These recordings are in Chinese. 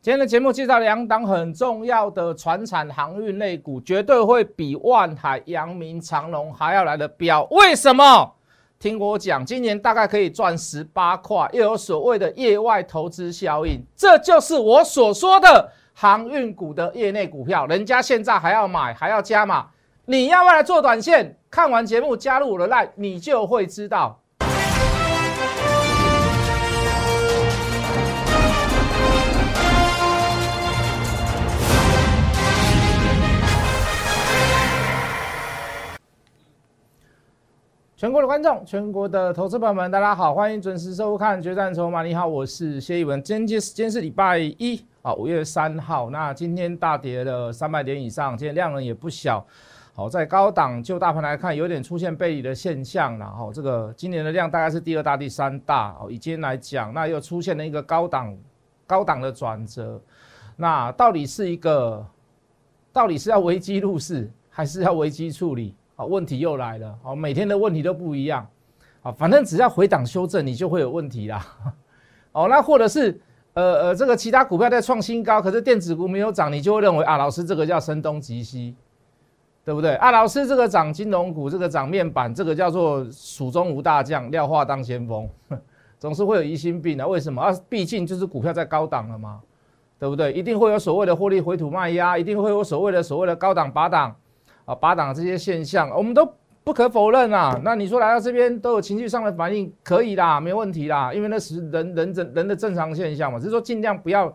今天的节目介绍两档很重要的船产航运类股，绝对会比万海、阳明、长隆还要来的标。为什么？听我讲，今年大概可以赚十八块，又有所谓的业外投资效应，这就是我所说的航运股的业内股票。人家现在还要买，还要加码，你要不要来做短线？看完节目加入我的 line，你就会知道。全国的观众，全国的投资朋友们，大家好，欢迎准时收看《决战筹码》。你好，我是谢一文。今天是今天是礼拜一啊，五月三号。那今天大跌了三百点以上，今天量能也不小。好，在高档就大盘来看，有点出现背离的现象然后，这个今年的量大概是第二大、第三大。哦，以今天来讲，那又出现了一个高档高档的转折。那到底是一个，到底是要危机入市，还是要危机处理？啊，问题又来了！好，每天的问题都不一样。啊，反正只要回档修正，你就会有问题啦。哦，那或者是呃呃，这个其他股票在创新高，可是电子股没有涨，你就会认为啊，老师这个叫声东击西，对不对？啊，老师这个涨金融股，这个涨面板，这个叫做蜀中无大将，廖化当先锋，总是会有疑心病的。为什么？啊，毕竟就是股票在高档了嘛，对不对？一定会有所谓的获利回吐卖压，一定会有所谓的所谓的高档拔档。啊，拔档这些现象，我们都不可否认啊。那你说来到这边都有情绪上的反应，可以啦，没问题啦，因为那是人人人的正常现象嘛。只是说尽量不要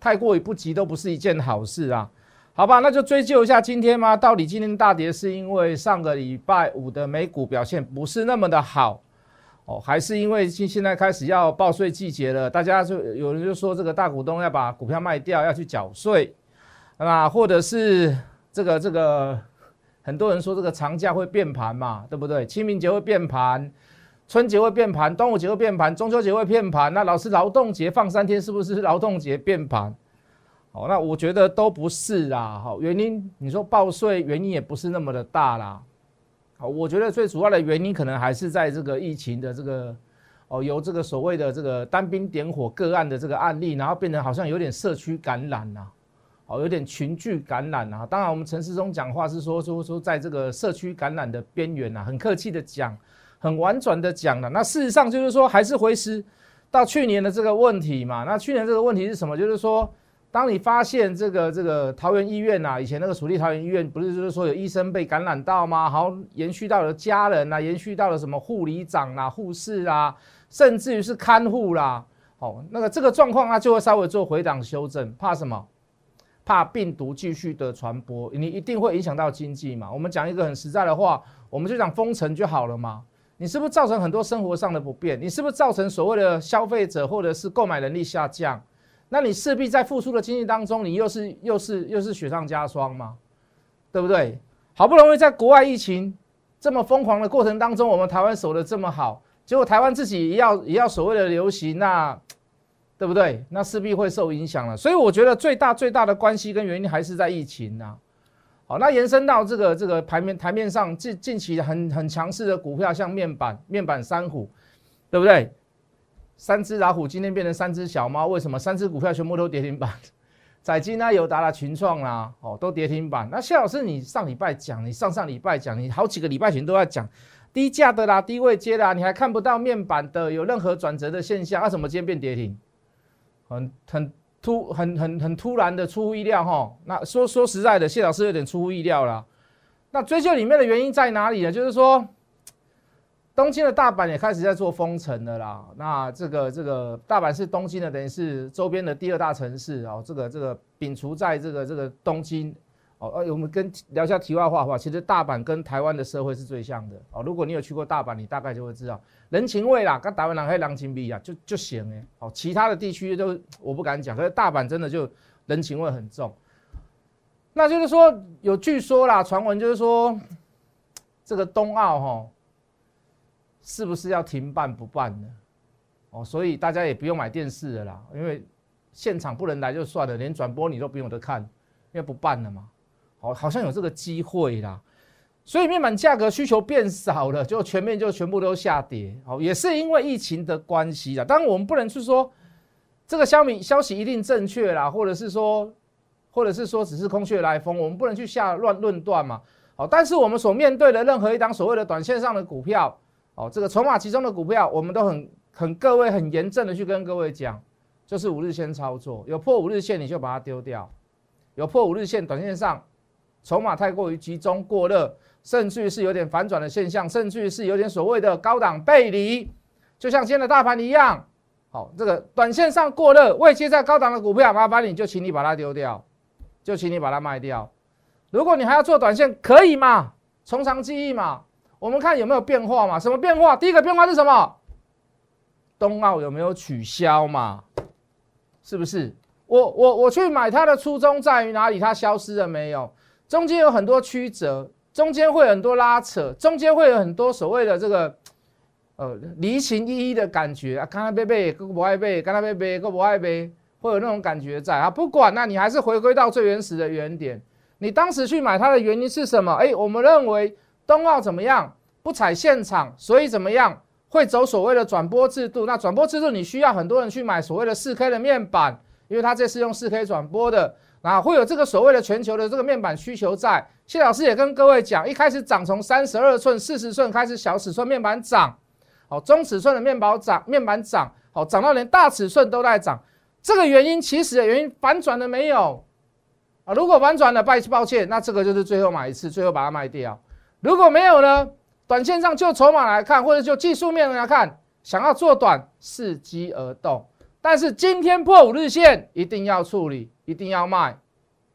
太过于不急，都不是一件好事啊。好吧，那就追究一下今天吗？到底今天大跌是因为上个礼拜五的美股表现不是那么的好哦，还是因为现现在开始要报税季节了？大家就有人就说这个大股东要把股票卖掉，要去缴税，那或者是这个这个。很多人说这个长假会变盘嘛，对不对？清明节会变盘，春节会变盘，端午节会变盘，中秋节会变盘。那老师劳动节放三天，是不是劳动节变盘？好，那我觉得都不是啦。好，原因你说报税原因也不是那么的大啦。好，我觉得最主要的原因可能还是在这个疫情的这个哦，由这个所谓的这个单兵点火个案的这个案例，然后变成好像有点社区感染呐。哦，有点群聚感染啊！当然，我们陈世忠讲话是说说说，在这个社区感染的边缘呐，很客气的讲，很婉转的讲了。那事实上就是说，还是回师到去年的这个问题嘛。那去年这个问题是什么？就是说，当你发现这个这个桃园医院呐，以前那个属地桃园医院，不是就是说有医生被感染到吗？好，延续到了家人呐，延续到了什么护理长啊、护士啊，甚至于是看护啦。好，那个这个状况啊就会稍微做回档修正，怕什么？怕病毒继续的传播，你一定会影响到经济嘛？我们讲一个很实在的话，我们就讲封城就好了嘛。你是不是造成很多生活上的不便？你是不是造成所谓的消费者或者是购买能力下降？那你势必在复苏的经济当中，你又是又是又是雪上加霜嘛？对不对？好不容易在国外疫情这么疯狂的过程当中，我们台湾守的这么好，结果台湾自己也要也要所谓的流行那。对不对？那势必会受影响了，所以我觉得最大最大的关系跟原因还是在疫情呐。好，那延伸到这个这个台面台面上近近期很很强势的股票，像面板面板三虎，对不对？三只老虎今天变成三只小猫，为什么？三只股票全部都跌停板，载金啊、友达啦、群创啦，哦，都跌停板。那谢老师，你上礼拜讲，你上上礼拜讲，你好几个礼拜前都在讲低价的啦、低位接啦，你还看不到面板的有任何转折的现象，为什么今天变跌停？很很突很很很突然的出乎意料哈，那说说实在的，谢老师有点出乎意料了。那追究里面的原因在哪里呢？就是说，东京的大阪也开始在做封城的啦。那这个这个大阪是东京的，等于是周边的第二大城市哦。这个这个摒除在这个这个东京。哦，呃，我们跟聊一下题外话好不好？其实大阪跟台湾的社会是最像的哦。如果你有去过大阪，你大概就会知道人情味啦，跟台湾人还有人情味啊，就就行哎。哦，其他的地区都我不敢讲，可是大阪真的就人情味很重。那就是说有据说啦，传闻就是说这个冬奥哈，是不是要停办不办呢？哦，所以大家也不用买电视了啦，因为现场不能来就算了，连转播你都不用得看，因为不办了嘛。好，好像有这个机会啦，所以面板价格需求变少了，就全面就全部都下跌。好，也是因为疫情的关系啦。当然，我们不能去说这个消米消息一定正确啦，或者是说，或者是说只是空穴来风，我们不能去下乱论断嘛。好，但是我们所面对的任何一档所谓的短线上的股票，哦，这个筹码集中的股票，我们都很很各位很严正的去跟各位讲，就是五日线操作，有破五日线你就把它丢掉，有破五日线，短线上筹码太过于集中过热，甚至于是有点反转的现象，甚至于是有点所谓的高档背离，就像今天的大盘一样，好，这个短线上过热未接在高档的股票，麻烦你就请你把它丢掉，就请你把它卖掉。如果你还要做短线，可以嘛？从长计议嘛？我们看有没有变化嘛？什么变化？第一个变化是什么？冬奥有没有取消嘛？是不是？我我我去买它的初衷在于哪里？它消失了没有？中间有很多曲折，中间会有很多拉扯，中间会有很多所谓的这个呃离情依依的感觉啊，刚才背背，哥不爱背，刚才背背，哥不爱背，会有那种感觉在啊。不管那你还是回归到最原始的原点。你当时去买它的原因是什么？哎，我们认为冬奥怎么样？不踩现场，所以怎么样？会走所谓的转播制度。那转播制度你需要很多人去买所谓的四 K 的面板，因为它这是用四 K 转播的，啊，会有这个所谓的全球的这个面板需求在。谢老师也跟各位讲，一开始涨从三十二寸、四十寸开始，小尺寸面板涨，好，中尺寸的面板涨，面板涨，好，涨到连大尺寸都在涨。这个原因其实的原因反转了没有？啊，如果反转了，抱抱歉，那这个就是最后买一次，最后把它卖掉。如果没有呢？短线上就筹码来看，或者就技术面来看，想要做短，伺机而动。但是今天破五日线，一定要处理，一定要卖，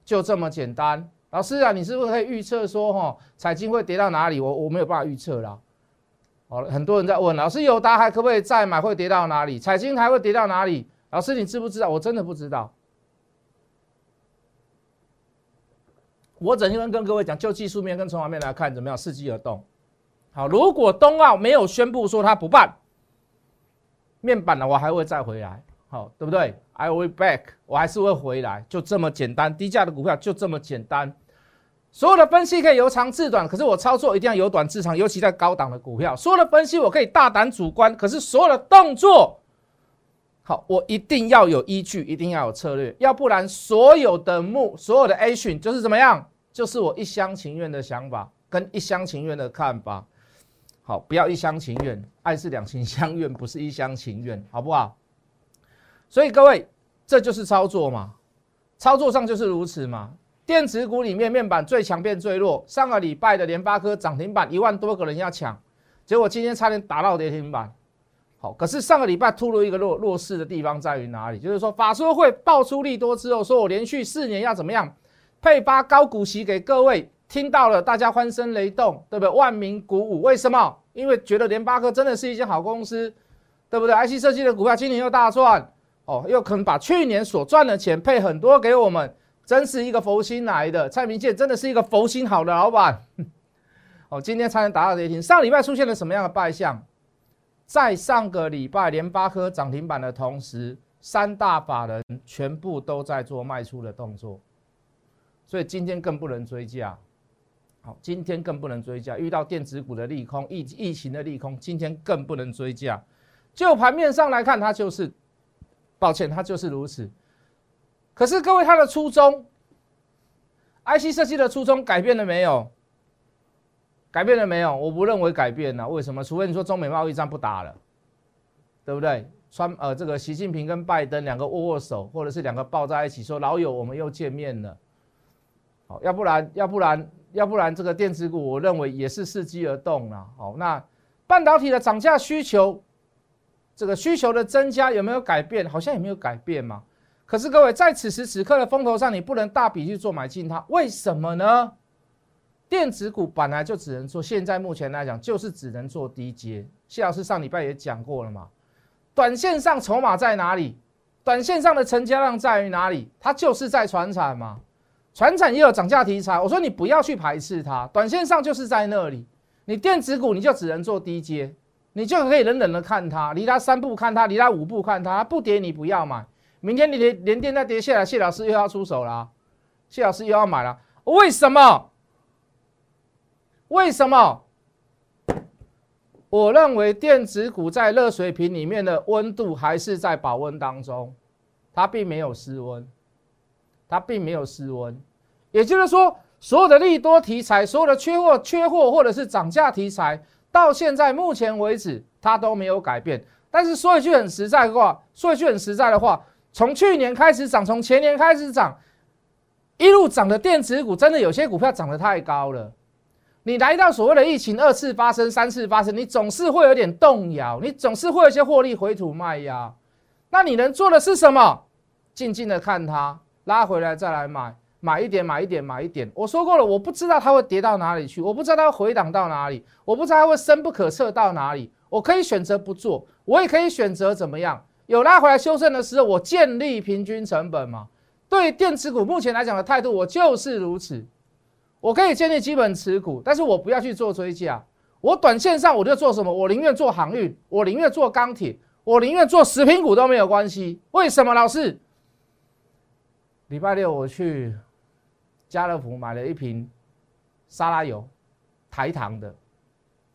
就这么简单。老师啊，你是不是可以预测说，哈，彩金会跌到哪里？我我没有办法预测啦。好了，很多人在问，老师友达还可不可以再买？会跌到哪里？彩金还会跌到哪里？老师，你知不知道？我真的不知道。我整天跟各位讲，就技术面跟筹码面来看，怎么样？伺机而动。好，如果冬奥没有宣布说他不办面板的，我还会再回来，好，对不对？I will back，我还是会回来，就这么简单。低价的股票就这么简单。所有的分析可以由长至短，可是我操作一定要由短至长，尤其在高档的股票。所有的分析我可以大胆主观，可是所有的动作，好，我一定要有依据，一定要有策略，要不然所有的目，所有的 action 就是怎么样？就是我一厢情愿的想法跟一厢情愿的看法，好，不要一厢情愿，爱是两情相悦，不是一厢情愿，好不好？所以各位，这就是操作嘛，操作上就是如此嘛。电子股里面面板最强变最弱，上个礼拜的联发科涨停板一万多个人要抢，结果今天差点打到跌停板。好，可是上个礼拜突入一个弱弱势的地方在于哪里？就是说法说会爆出利多之后，说我连续四年要怎么样？配发高股息给各位，听到了，大家欢声雷动，对不对？万民鼓舞，为什么？因为觉得联发科真的是一间好公司，对不对？IC 设计的股票今年又大赚，哦，又可能把去年所赚的钱配很多给我们，真是一个佛心来的。蔡明健真的是一个佛心好的老板，哦，今天才能达到跌停。上礼拜出现了什么样的败象？在上个礼拜联发科涨停板的同时，三大法人全部都在做卖出的动作。所以今天更不能追价，好，今天更不能追价。遇到电子股的利空，疫疫情的利空，今天更不能追价。就盘面上来看，它就是，抱歉，它就是如此。可是各位，它的初衷，IC 设计的初衷改变了没有？改变了没有？我不认为改变了。为什么？除非你说中美贸易战不打了，对不对？川呃，这个习近平跟拜登两个握握手，或者是两个抱在一起说老友，我们又见面了。好，要不然，要不然，要不然，这个电子股，我认为也是伺机而动了。好，那半导体的涨价需求，这个需求的增加有没有改变？好像也没有改变嘛。可是各位，在此时此刻的风头上，你不能大笔去做买进它，为什么呢？电子股本来就只能做，现在目前来讲就是只能做低阶。谢老师上礼拜也讲过了嘛，短线上筹码在哪里？短线上的成交量在于哪里？它就是在传产嘛。船产也有涨价题材，我说你不要去排斥它，短线上就是在那里。你电子股你就只能做低阶，你就可以冷冷的看它，离它三步看它，离它五步看它，不跌你不要买。明天你连连电再跌下来，谢老师又要出手了，谢老师又要买了。为什么？为什么？我认为电子股在热水瓶里面的温度还是在保温当中。它并没有失温，它并没有失温。也就是说，所有的利多题材，所有的缺货、缺货或者是涨价题材，到现在目前为止，它都没有改变。但是说一句很实在的话，说一句很实在的话，从去年开始涨，从前年开始涨，一路涨的电子股，真的有些股票涨得太高了。你来到所谓的疫情二次发生、三次发生，你总是会有点动摇，你总是会有一些获利回吐卖压。那你能做的是什么？静静的看它拉回来再来买，买一点，买一点，买一点。我说过了，我不知道它会跌到哪里去，我不知道它会回档到哪里，我不知道它会深不可测到哪里。我可以选择不做，我也可以选择怎么样？有拉回来修正的时候，我建立平均成本嘛。对电池股目前来讲的态度，我就是如此。我可以建立基本持股，但是我不要去做追加。我短线上我就做什么？我宁愿做航运，我宁愿做钢铁，我宁愿做食品股都没有关系。为什么？老师，礼拜六我去家乐福买了一瓶沙拉油，台糖的。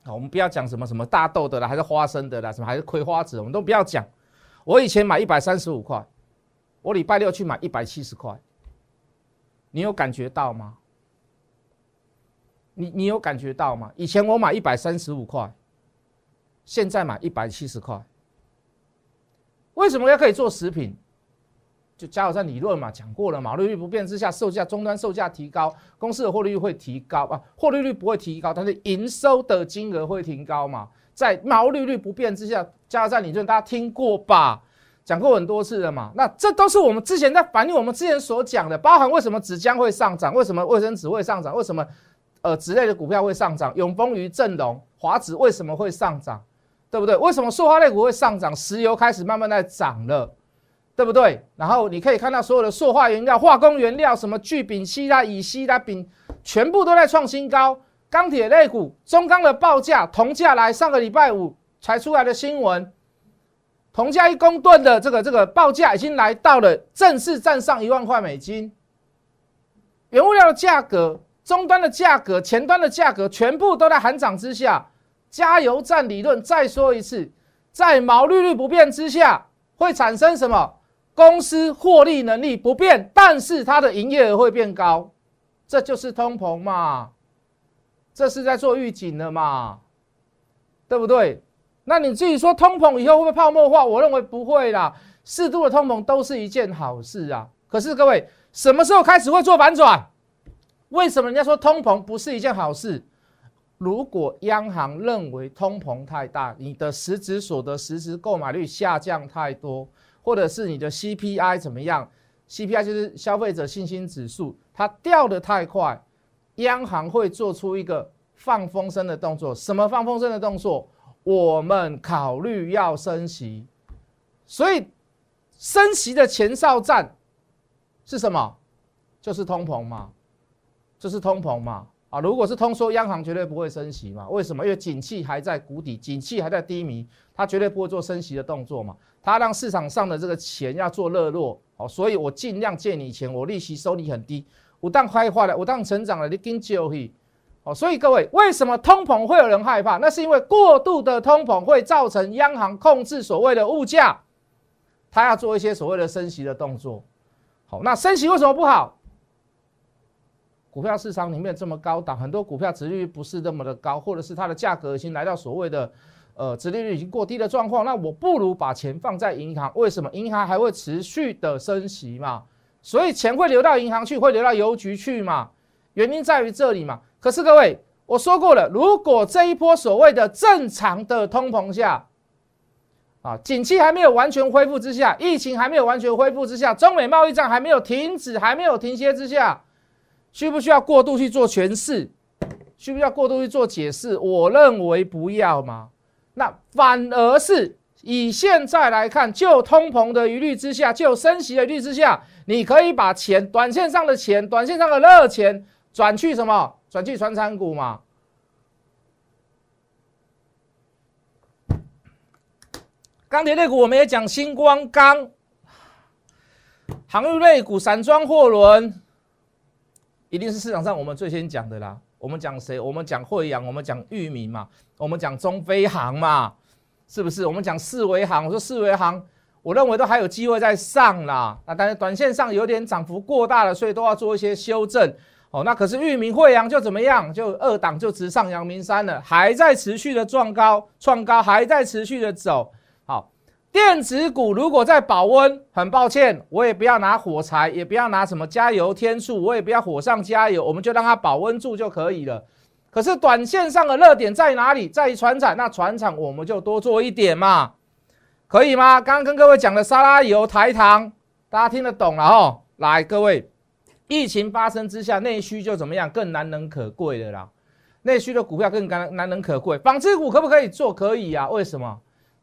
我们不要讲什么什么大豆的啦，还是花生的啦，什么还是葵花籽，我们都不要讲。我以前买一百三十五块，我礼拜六去买一百七十块，你有感觉到吗？你你有感觉到吗？以前我买一百三十五块，现在买一百七十块。为什么要可以做食品？就加油站理论嘛，讲过了嘛，利率不变之下，售价终端售价提高，公司的获利率会提高啊，获利率不会提高，但是营收的金额会提高嘛。在毛利率不变之下，加油站理论大家听过吧？讲过很多次了嘛。那这都是我们之前在反映我们之前所讲的，包含为什么纸浆会上涨，为什么卫生纸会上涨，为什么？呃，纸类的股票会上涨，永丰鱼、正隆、华纸为什么会上涨？对不对？为什么塑化类股会上涨？石油开始慢慢在涨了，对不对？然后你可以看到所有的塑化原料、化工原料，什么聚丙烯啦、乙烯啦、丙，全部都在创新高。钢铁类股、中钢的报价、铜价来，上个礼拜五才出来的新闻，铜价一公吨的这个这个报价已经来到了正式站上一万块美金。原物料的价格。终端的价格、前端的价格全部都在喊涨之下，加油站理论再说一次，在毛利率不变之下，会产生什么？公司获利能力不变，但是它的营业额会变高，这就是通膨嘛？这是在做预警的嘛？对不对？那你自己说通膨以后会不会泡沫化？我认为不会啦，适度的通膨都是一件好事啊。可是各位，什么时候开始会做反转？为什么人家说通膨不是一件好事？如果央行认为通膨太大，你的实质所得、实质购买率下降太多，或者是你的 CPI 怎么样？CPI 就是消费者信心指数，它掉的太快，央行会做出一个放风声的动作。什么放风声的动作？我们考虑要升息。所以升息的前哨战是什么？就是通膨嘛。就是通膨嘛？啊，如果是通缩，央行绝对不会升息嘛？为什么？因为景气还在谷底，景气还在低迷，它绝对不会做升息的动作嘛。它让市场上的这个钱要做热络，好，所以我尽量借你钱，我利息收你很低，我当开花了，我当成长了，你跟就去，好，所以各位，为什么通膨会有人害怕？那是因为过度的通膨会造成央行控制所谓的物价，它要做一些所谓的升息的动作。好，那升息为什么不好？股票市场里面这么高档，很多股票殖利率不是那么的高，或者是它的价格已经来到所谓的呃殖利率已经过低的状况，那我不如把钱放在银行。为什么？银行还会持续的升息嘛，所以钱会流到银行去，会流到邮局去嘛。原因在于这里嘛。可是各位，我说过了，如果这一波所谓的正常的通膨下，啊，景气还没有完全恢复之下，疫情还没有完全恢复之下，中美贸易战还没有停止，还没有停歇之下。需不需要过度去做诠释？需不需要过度去做解释？我认为不要嘛。那反而是以现在来看，就通膨的疑虑之下，就有升息的疑虑之下，你可以把钱，短线上的钱，短线上的热钱转去什么？转去传产股嘛。钢铁类股我们也讲，星光钢、航运类股、散装货轮。一定是市场上我们最先讲的啦。我们讲谁？我们讲惠阳，我们讲裕民嘛，我们讲中飞航嘛，是不是？我们讲四维航，我说四维航，我认为都还有机会再上啦。那但是短线上有点涨幅过大了，所以都要做一些修正。哦，那可是裕民惠阳就怎么样？就二档就直上阳明山了，还在持续的撞高创高，还在持续的走。电子股如果在保温，很抱歉，我也不要拿火柴，也不要拿什么加油天数，我也不要火上加油，我们就让它保温住就可以了。可是短线上的热点在哪里？在于船厂，那船厂我们就多做一点嘛，可以吗？刚刚跟各位讲的沙拉油、台糖，大家听得懂了哦。来，各位。疫情发生之下，内需就怎么样？更难能可贵的啦。内需的股票更难难能可贵。纺织股可不可以做？可以啊。为什么？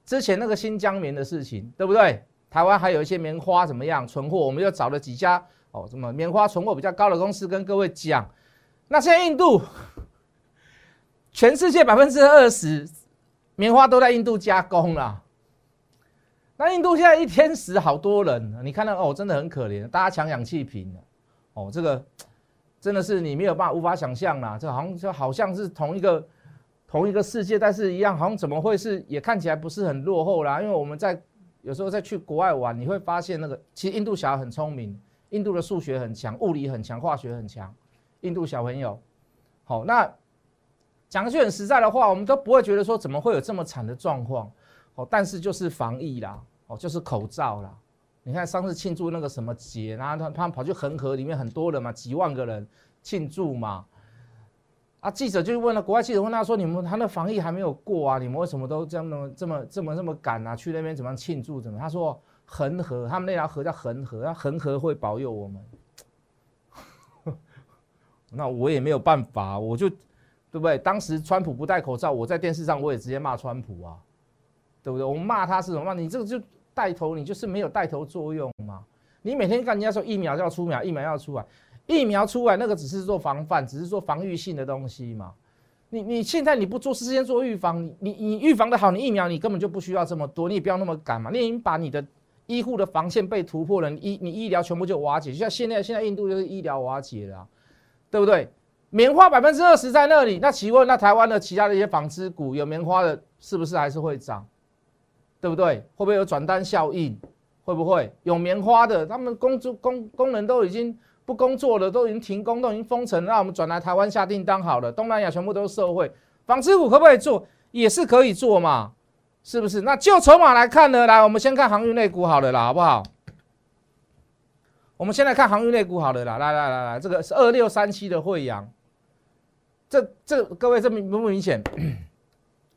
之前那个新疆棉的事情，对不对？台湾还有一些棉花怎么样存货？我们又找了几家哦，什么棉花存货比较高的公司跟各位讲。那现在印度，全世界百分之二十棉花都在印度加工了。那印度现在一天死好多人，你看到哦，真的很可怜，大家抢氧气瓶哦，这个真的是你没有办法无法想象啦，这好像就好像是同一个同一个世界，但是一样好像怎么会是也看起来不是很落后啦？因为我们在有时候在去国外玩，你会发现那个其实印度小孩很聪明，印度的数学很强，物理很强，化学很强。印度小朋友，好，那讲句很实在的话，我们都不会觉得说怎么会有这么惨的状况。哦，但是就是防疫啦，哦，就是口罩啦。你看上次庆祝那个什么节，然后他他们跑去恒河里面很多人嘛，几万个人庆祝嘛。啊，记者就问了，国外记者问他说：“你们他那防疫还没有过啊？你们为什么都这么这么这么这么赶啊？去那边怎么样庆祝？怎么？”他说：“恒河，他们那条河叫恒河，那恒河会保佑我们。”那我也没有办法，我就对不对？当时川普不戴口罩，我在电视上我也直接骂川普啊，对不对？我骂他是什么？你这个就。带头，你就是没有带头作用嘛？你每天跟人家说疫苗要出苗，疫苗要出来，疫苗出来那个只是做防范，只是做防御性的东西嘛。你你现在你不做事先做预防，你你你预防的好，你疫苗你根本就不需要这么多，你也不要那么赶嘛。你已经把你的医护的防线被突破了，医你医疗全部就瓦解，就像现在现在印度就是医疗瓦解了，对不对？棉花百分之二十在那里，那请问那台湾的其他的一些纺织股有棉花的，是不是还是会涨？对不对？会不会有转单效应？会不会有棉花的？他们工作工工人都已经不工作了，都已经停工，都已经封城，那我们转来台湾下订单好了。东南亚全部都是社会纺织股，可不可以做？也是可以做嘛，是不是？那就筹码来看呢，来，我们先看航运类股好了啦，好不好？我们先来看航运类股好了啦，来来来来，这个是二六三七的惠阳，这这各位这明不明显？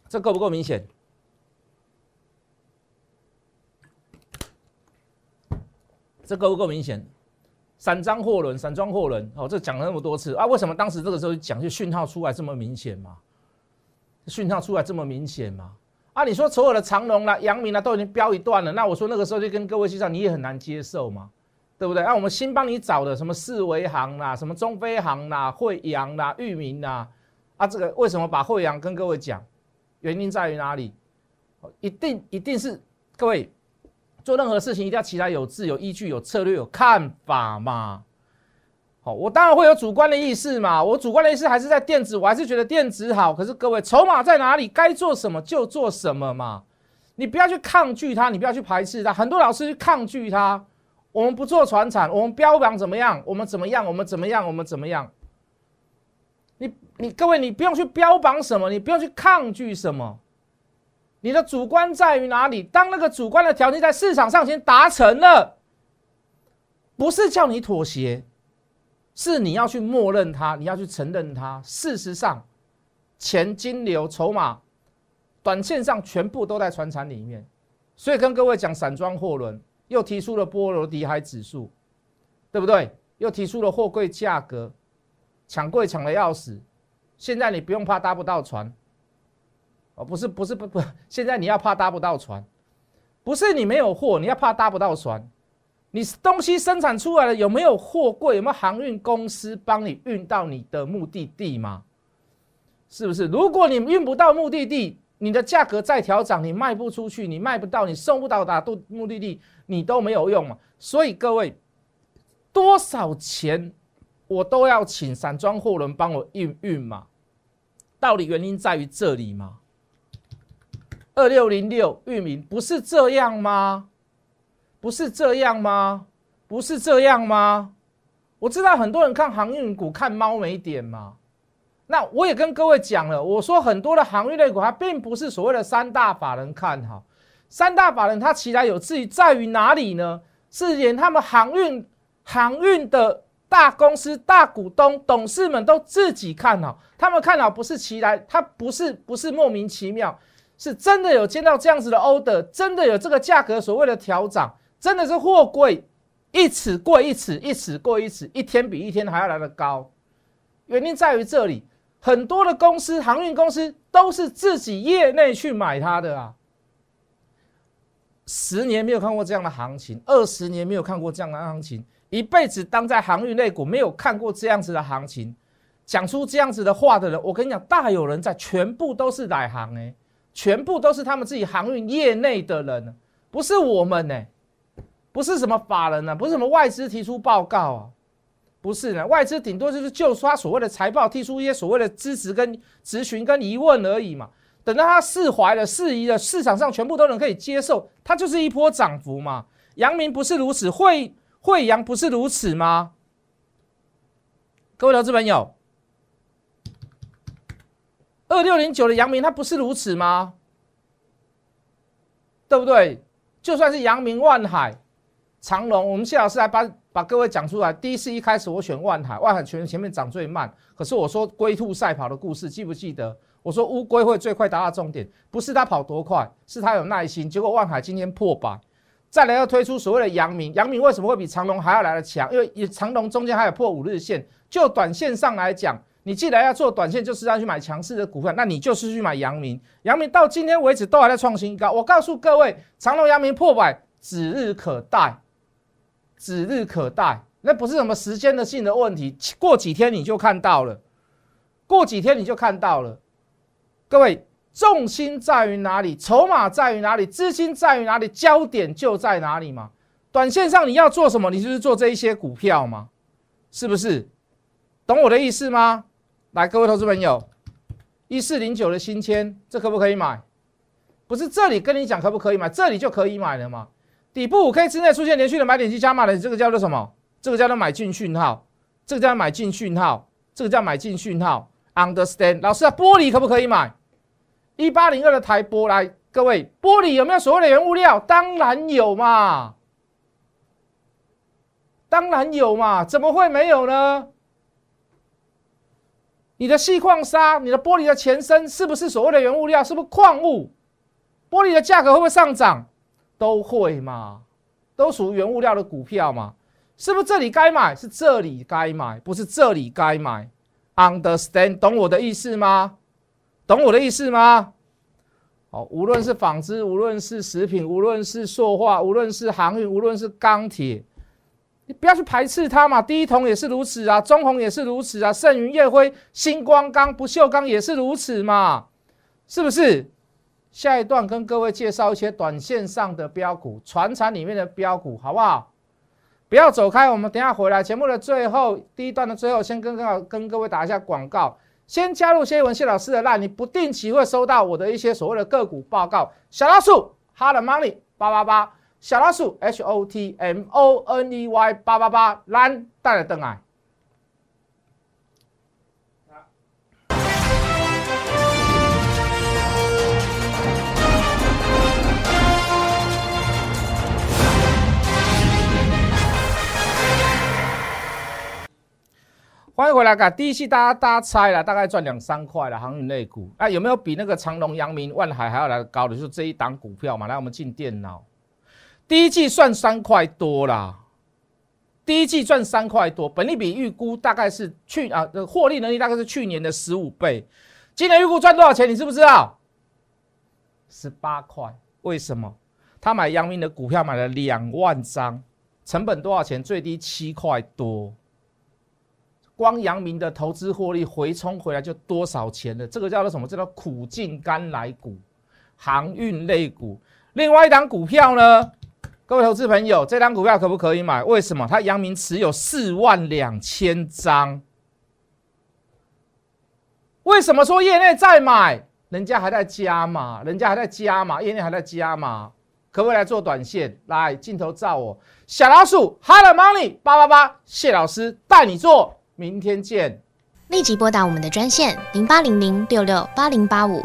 这够不够明显？这够不够明显？散装货轮，散装货轮，哦，这讲了那么多次啊，为什么当时这个时候讲就讯号出来这么明显嘛？讯号出来这么明显嘛？啊，你说所有的长龙啦、阳明啦都已经标一段了，那我说那个时候就跟各位介绍，你也很难接受嘛，对不对？啊，我们新帮你找的什么四维行啦、什么中飞航啦、惠阳啦、裕民啦，啊，这个为什么把惠阳跟各位讲？原因在于哪里？一定一定是各位。做任何事情一定要其他有志、有依据、有策略、有看法嘛？好，我当然会有主观的意识嘛。我主观的意识还是在电子，我还是觉得电子好。可是各位，筹码在哪里？该做什么就做什么嘛。你不要去抗拒它，你不要去排斥它。很多老师去抗拒它。我们不做船产，我们标榜怎么样？我们怎么样？我们怎么样？我们怎么样？你你各位，你不用去标榜什么，你不用去抗拒什么。你的主观在于哪里？当那个主观的条件在市场上已经达成了，不是叫你妥协，是你要去默认它，你要去承认它。事实上，钱、金流、筹码，短线上全部都在船产里面。所以跟各位讲，散装货轮又提出了波罗的海指数，对不对？又提出了货柜价格抢柜抢的要死，现在你不用怕搭不到船。哦，不是不是不不，现在你要怕搭不到船，不是你没有货，你要怕搭不到船。你东西生产出来了，有没有货柜？有没有航运公司帮你运到你的目的地吗？是不是？如果你运不到目的地，你的价格再调涨，你卖不出去，你卖不到，你送不到达目目的地，你都没有用嘛。所以各位，多少钱我都要请散装货轮帮我运运嘛？道理原因在于这里吗？二六零六域名不是这样吗？不是这样吗？不是这样吗？我知道很多人看航运股看猫没点嘛。那我也跟各位讲了，我说很多的航运类股它并不是所谓的三大法人看好，三大法人它其来有自于在于哪里呢？是连他们航运航运的大公司大股东董事们都自己看好，他们看好不是其来，它不是不是莫名其妙，是真的有接到这样子的 order，真的有这个价格所谓的调涨，真的是货柜一尺过一尺，一尺过一尺，一天比一天还要来得高，原因在于这里。很多的公司，航运公司都是自己业内去买它的啊。十年没有看过这样的行情，二十年没有看过这样的行情，一辈子当在航运内股没有看过这样子的行情，讲出这样子的话的人，我跟你讲，大有人在，全部都是奶行哎，全部都是他们自己航运业内的人，不是我们呢，不是什么法人呢，不是什么外资提出报告啊。不是呢，外资顶多就是就刷所谓的财报，提出一些所谓的支持跟咨询跟疑问而已嘛。等到他释怀了、释疑了，市场上全部都能可以接受，它就是一波涨幅嘛。阳明不是如此，惠惠阳不是如此吗？各位投资朋友，二六零九的阳明它不是如此吗？对不对？就算是阳明、万海、长隆，我们谢老师来把。把各位讲出来。第一次一开始我选万海，万海全前面涨最慢。可是我说龟兔赛跑的故事，记不记得？我说乌龟会最快达到终点，不是它跑多快，是它有耐心。结果万海今天破百，再来要推出所谓的阳明，阳明为什么会比长隆还要来的强？因为长隆中间还有破五日线。就短线上来讲，你既然要做短线，就是要去买强势的股票，那你就是去买阳明。阳明到今天为止都还在创新高。我告诉各位，长隆、阳明破百指日可待。指日可待，那不是什么时间的性的问题，过几天你就看到了，过几天你就看到了。各位，重心在于哪里？筹码在于哪里？资金在于哪里？焦点就在哪里嘛？短线上你要做什么？你就是做这一些股票吗？是不是？懂我的意思吗？来，各位投资朋友，一四零九的新签，这可不可以买？不是这里跟你讲可不可以买，这里就可以买了嘛？底部五 K 之内出现连续的买点及加码的，这个叫做什么？这个叫做买进讯号，这个叫买进讯号，这个叫买进讯号。Understand？老师啊，玻璃可不可以买？一八零二的台玻来，各位，玻璃有没有所谓的原物料？当然有嘛，当然有嘛，怎么会没有呢？你的细矿砂，你的玻璃的前身是不是所谓的原物料？是不是矿物？玻璃的价格会不会上涨？都会嘛，都属于原物料的股票嘛，是不是这里该买？是这里该买，不是这里该买。Understand？懂我的意思吗？懂我的意思吗？好，无论是纺织，无论是食品，无论是塑化，无论是航运，无论是钢铁，你不要去排斥它嘛。第一桶也是如此啊，中红也是如此啊，盛云、夜辉、星光钢、不锈钢也是如此嘛，是不是？下一段跟各位介绍一些短线上的标股，船产里面的标股，好不好？不要走开，我们等下回来。节目的最后，第一段的最后，先跟跟跟各位打一下广告。先加入谢文谢老师的那你不定期会收到我的一些所谓的个股报告。小老鼠，Hard Money 八八八，小老鼠 H O T M O N E Y 八八八，蓝带来灯啊！欢迎回来，看第一期，大家大家猜了，大概赚两三块了，航运类股，啊有没有比那个长隆、阳明、万海还要来的高的？就是这一档股票嘛。来，我们进电脑，第一季算三块多啦，第一季赚三块多，本利比预估大概是去啊，获利能力大概是去年的十五倍。今年预估赚多少钱？你知不知道？十八块。为什么？他买阳明的股票买了两万张，成本多少钱？最低七块多。光阳明的投资获利回冲回来就多少钱了？这个叫做什么？这叫苦尽甘来股，航运类股。另外一档股票呢？各位投资朋友，这张股票可不可以买？为什么？它阳明持有四万两千张。为什么说业内在买？人家还在加码，人家还在加码，业内还在加码。可不可以来做短线？来，镜头照我，小老鼠，Hello Money 八八八，谢老师带你做，明天见。立即拨打我们的专线零八零零六六八零八五